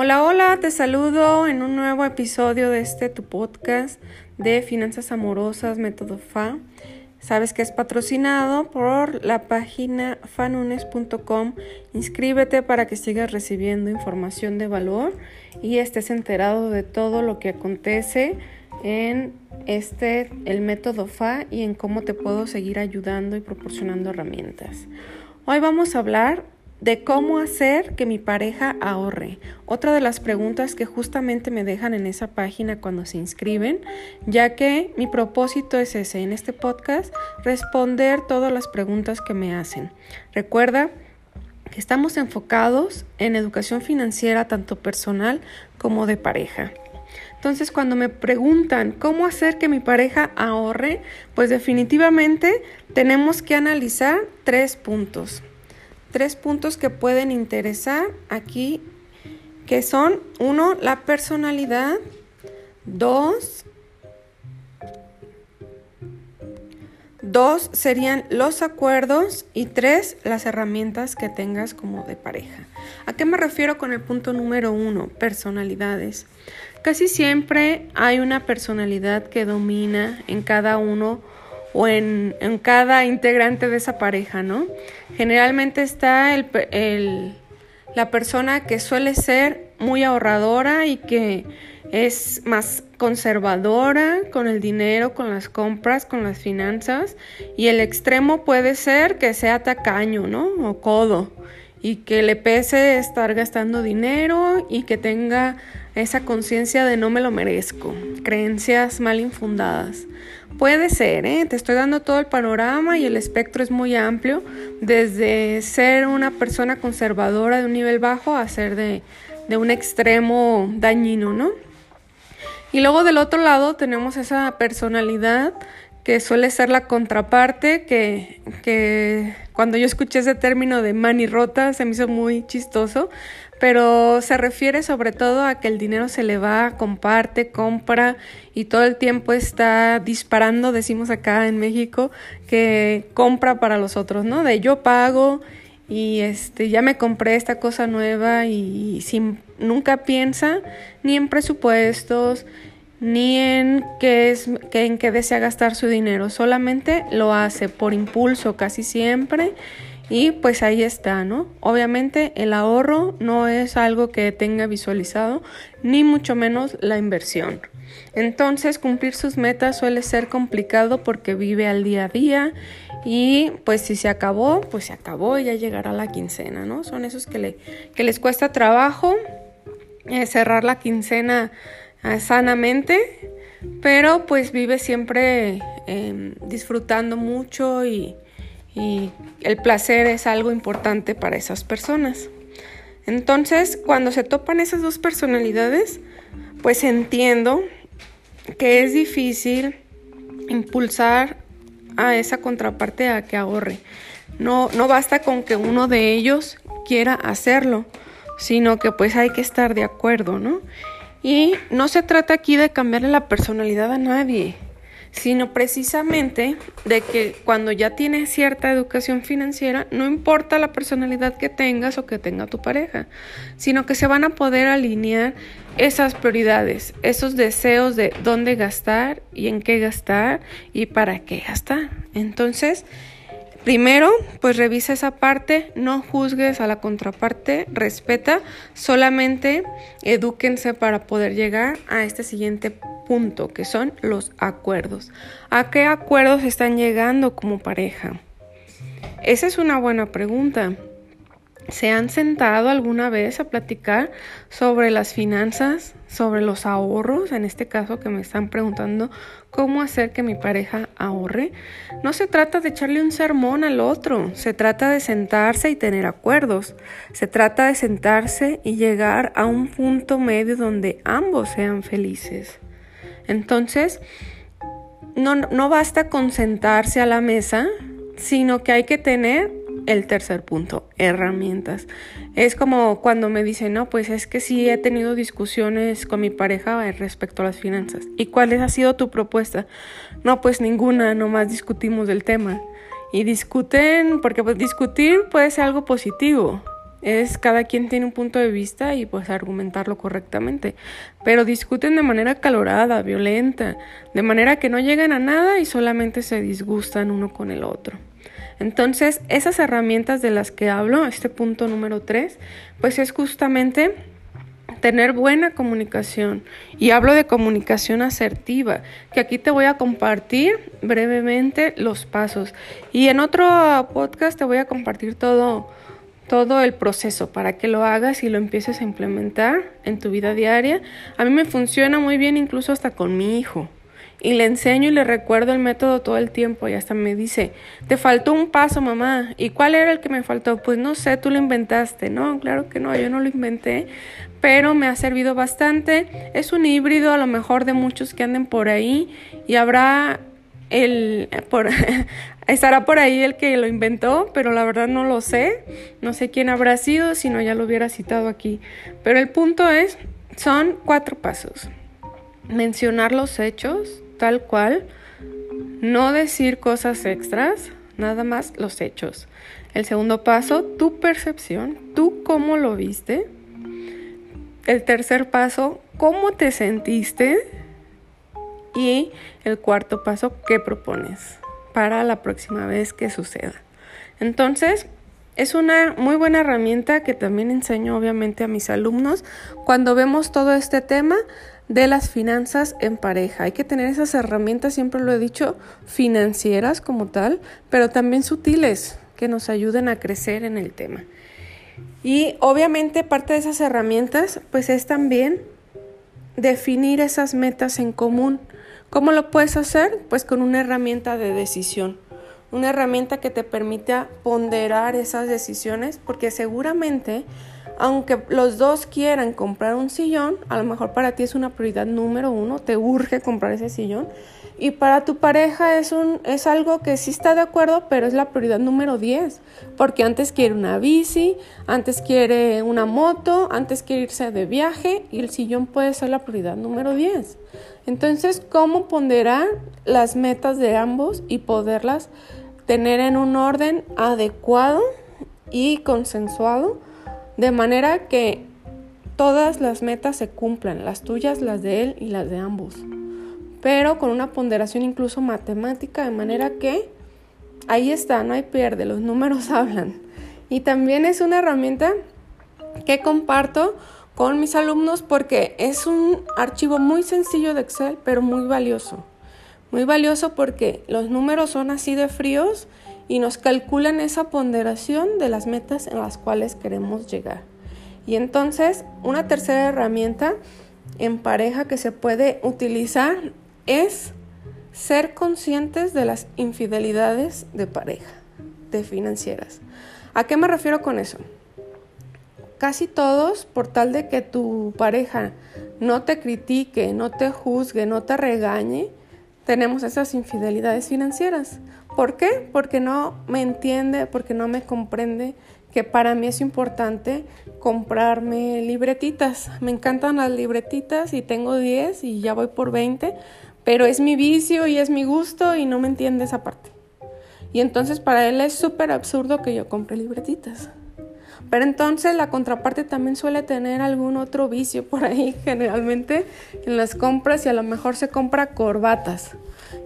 Hola, hola, te saludo en un nuevo episodio de este tu podcast de Finanzas Amorosas Método FA. Sabes que es patrocinado por la página fanunes.com. Inscríbete para que sigas recibiendo información de valor y estés enterado de todo lo que acontece en este el método FA y en cómo te puedo seguir ayudando y proporcionando herramientas. Hoy vamos a hablar de cómo hacer que mi pareja ahorre. Otra de las preguntas que justamente me dejan en esa página cuando se inscriben, ya que mi propósito es ese, en este podcast, responder todas las preguntas que me hacen. Recuerda que estamos enfocados en educación financiera tanto personal como de pareja. Entonces, cuando me preguntan cómo hacer que mi pareja ahorre, pues definitivamente tenemos que analizar tres puntos tres puntos que pueden interesar aquí, que son, uno, la personalidad, dos, dos serían los acuerdos y tres, las herramientas que tengas como de pareja. ¿A qué me refiero con el punto número uno? Personalidades. Casi siempre hay una personalidad que domina en cada uno o en, cada integrante de esa pareja, ¿no? Generalmente está el, la persona que suele ser muy ahorradora y que es más conservadora con el dinero, con las compras, con las finanzas y el extremo puede ser que sea tacaño, ¿no? O codo y que le pese estar gastando dinero y que tenga esa conciencia de no me lo merezco, creencias mal infundadas. Puede ser, ¿eh? te estoy dando todo el panorama y el espectro es muy amplio, desde ser una persona conservadora de un nivel bajo a ser de, de un extremo dañino, ¿no? Y luego del otro lado tenemos esa personalidad que suele ser la contraparte, que, que cuando yo escuché ese término de rota se me hizo muy chistoso, pero se refiere sobre todo a que el dinero se le va, comparte, compra y todo el tiempo está disparando, decimos acá en México, que compra para los otros, ¿no? De yo pago y este ya me compré esta cosa nueva y sin nunca piensa ni en presupuestos ni en qué es en qué desea gastar su dinero, solamente lo hace por impulso casi siempre y pues ahí está, ¿no? Obviamente el ahorro no es algo que tenga visualizado, ni mucho menos la inversión. Entonces cumplir sus metas suele ser complicado porque vive al día a día y pues si se acabó, pues se acabó y ya llegará la quincena, ¿no? Son esos que, le, que les cuesta trabajo eh, cerrar la quincena eh, sanamente, pero pues vive siempre em, disfrutando mucho y, y el placer es algo importante para esas personas. Entonces, cuando se topan esas dos personalidades, pues entiendo que es difícil impulsar a esa contraparte a que ahorre. No, no basta con que uno de ellos quiera hacerlo, sino que pues hay que estar de acuerdo, ¿no? Y no se trata aquí de cambiarle la personalidad a nadie sino precisamente de que cuando ya tienes cierta educación financiera, no importa la personalidad que tengas o que tenga tu pareja, sino que se van a poder alinear esas prioridades, esos deseos de dónde gastar y en qué gastar y para qué gastar. Entonces, Primero, pues revisa esa parte, no juzgues a la contraparte, respeta, solamente edúquense para poder llegar a este siguiente punto, que son los acuerdos. ¿A qué acuerdos están llegando como pareja? Esa es una buena pregunta. ¿Se han sentado alguna vez a platicar sobre las finanzas, sobre los ahorros? En este caso que me están preguntando cómo hacer que mi pareja ahorre. No se trata de echarle un sermón al otro, se trata de sentarse y tener acuerdos. Se trata de sentarse y llegar a un punto medio donde ambos sean felices. Entonces, no, no basta con sentarse a la mesa, sino que hay que tener el tercer punto, herramientas. Es como cuando me dicen, no, pues es que sí he tenido discusiones con mi pareja respecto a las finanzas. ¿Y cuál ha sido tu propuesta? No, pues ninguna, nomás discutimos del tema. Y discuten, porque pues discutir puede ser algo positivo. Es cada quien tiene un punto de vista y pues argumentarlo correctamente. Pero discuten de manera calorada, violenta, de manera que no llegan a nada y solamente se disgustan uno con el otro. Entonces, esas herramientas de las que hablo, este punto número 3, pues es justamente tener buena comunicación. Y hablo de comunicación asertiva, que aquí te voy a compartir brevemente los pasos. Y en otro podcast te voy a compartir todo, todo el proceso para que lo hagas y lo empieces a implementar en tu vida diaria. A mí me funciona muy bien incluso hasta con mi hijo y le enseño y le recuerdo el método todo el tiempo y hasta me dice, te faltó un paso, mamá. ¿Y cuál era el que me faltó? Pues no sé, tú lo inventaste. No, claro que no, yo no lo inventé, pero me ha servido bastante. Es un híbrido a lo mejor de muchos que anden por ahí y habrá el por estará por ahí el que lo inventó, pero la verdad no lo sé. No sé quién habrá sido, si no ya lo hubiera citado aquí. Pero el punto es, son cuatro pasos. Mencionar los hechos, tal cual, no decir cosas extras, nada más los hechos. El segundo paso, tu percepción, tú cómo lo viste. El tercer paso, cómo te sentiste. Y el cuarto paso, qué propones para la próxima vez que suceda. Entonces, es una muy buena herramienta que también enseño obviamente a mis alumnos cuando vemos todo este tema de las finanzas en pareja. Hay que tener esas herramientas, siempre lo he dicho, financieras como tal, pero también sutiles que nos ayuden a crecer en el tema. Y obviamente parte de esas herramientas pues es también definir esas metas en común. ¿Cómo lo puedes hacer? Pues con una herramienta de decisión. Una herramienta que te permita ponderar esas decisiones porque seguramente aunque los dos quieran comprar un sillón, a lo mejor para ti es una prioridad número uno, te urge comprar ese sillón. Y para tu pareja es, un, es algo que sí está de acuerdo, pero es la prioridad número 10. Porque antes quiere una bici, antes quiere una moto, antes quiere irse de viaje y el sillón puede ser la prioridad número 10. Entonces, ¿cómo ponderar las metas de ambos y poderlas tener en un orden adecuado y consensuado? de manera que todas las metas se cumplan, las tuyas, las de él y las de ambos, pero con una ponderación incluso matemática, de manera que ahí está, no hay pierde, los números hablan. Y también es una herramienta que comparto con mis alumnos porque es un archivo muy sencillo de Excel, pero muy valioso. Muy valioso porque los números son así de fríos y nos calculan esa ponderación de las metas en las cuales queremos llegar. Y entonces, una tercera herramienta en pareja que se puede utilizar es ser conscientes de las infidelidades de pareja, de financieras. ¿A qué me refiero con eso? Casi todos, por tal de que tu pareja no te critique, no te juzgue, no te regañe, tenemos esas infidelidades financieras. ¿Por qué? Porque no me entiende, porque no me comprende que para mí es importante comprarme libretitas. Me encantan las libretitas y tengo 10 y ya voy por 20, pero es mi vicio y es mi gusto y no me entiende esa parte. Y entonces para él es súper absurdo que yo compre libretitas. Pero entonces la contraparte también suele tener algún otro vicio por ahí, generalmente en las compras y a lo mejor se compra corbatas.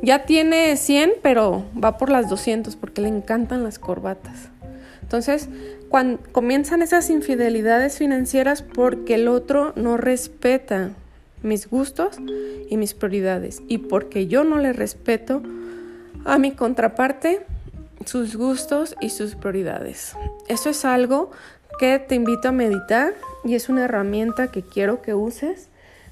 Ya tiene 100, pero va por las 200 porque le encantan las corbatas. Entonces, cuando comienzan esas infidelidades financieras porque el otro no respeta mis gustos y mis prioridades y porque yo no le respeto a mi contraparte sus gustos y sus prioridades. Eso es algo que te invito a meditar y es una herramienta que quiero que uses.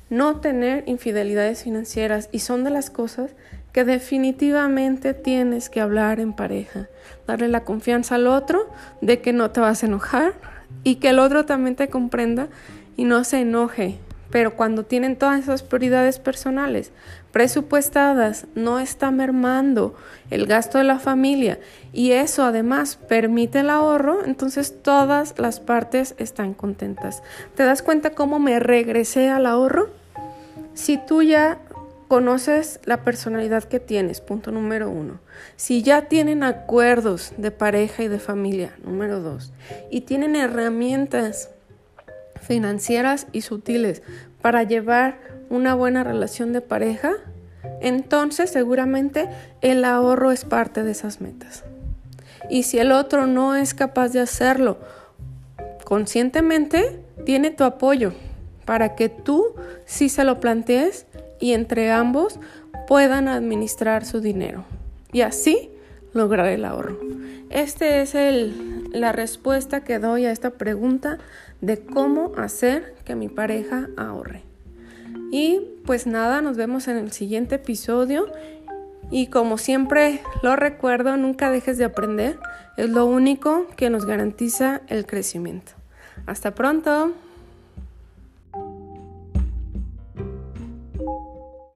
No tener infidelidades financieras y son de las cosas que definitivamente tienes que hablar en pareja, darle la confianza al otro de que no te vas a enojar y que el otro también te comprenda y no se enoje Pero cuando tienen todas esas prioridades personales presupuestadas, no está mermando el gasto de la familia y eso además permite el ahorro, entonces todas las partes están contentas. ¿Te das cuenta cómo me regresé al ahorro? Si tú ya conoces la personalidad que tienes, punto número uno. Si ya tienen acuerdos de pareja y de familia, número dos, y tienen herramientas financieras y sutiles para llevar una buena relación de pareja, entonces seguramente el ahorro es parte de esas metas. Y si el otro no es capaz de hacerlo conscientemente, tiene tu apoyo para que tú sí se lo plantees y entre ambos puedan administrar su dinero y así lograr el ahorro. Esta es el, la respuesta que doy a esta pregunta de cómo hacer que mi pareja ahorre. Y pues nada, nos vemos en el siguiente episodio. Y como siempre lo recuerdo, nunca dejes de aprender. Es lo único que nos garantiza el crecimiento. Hasta pronto.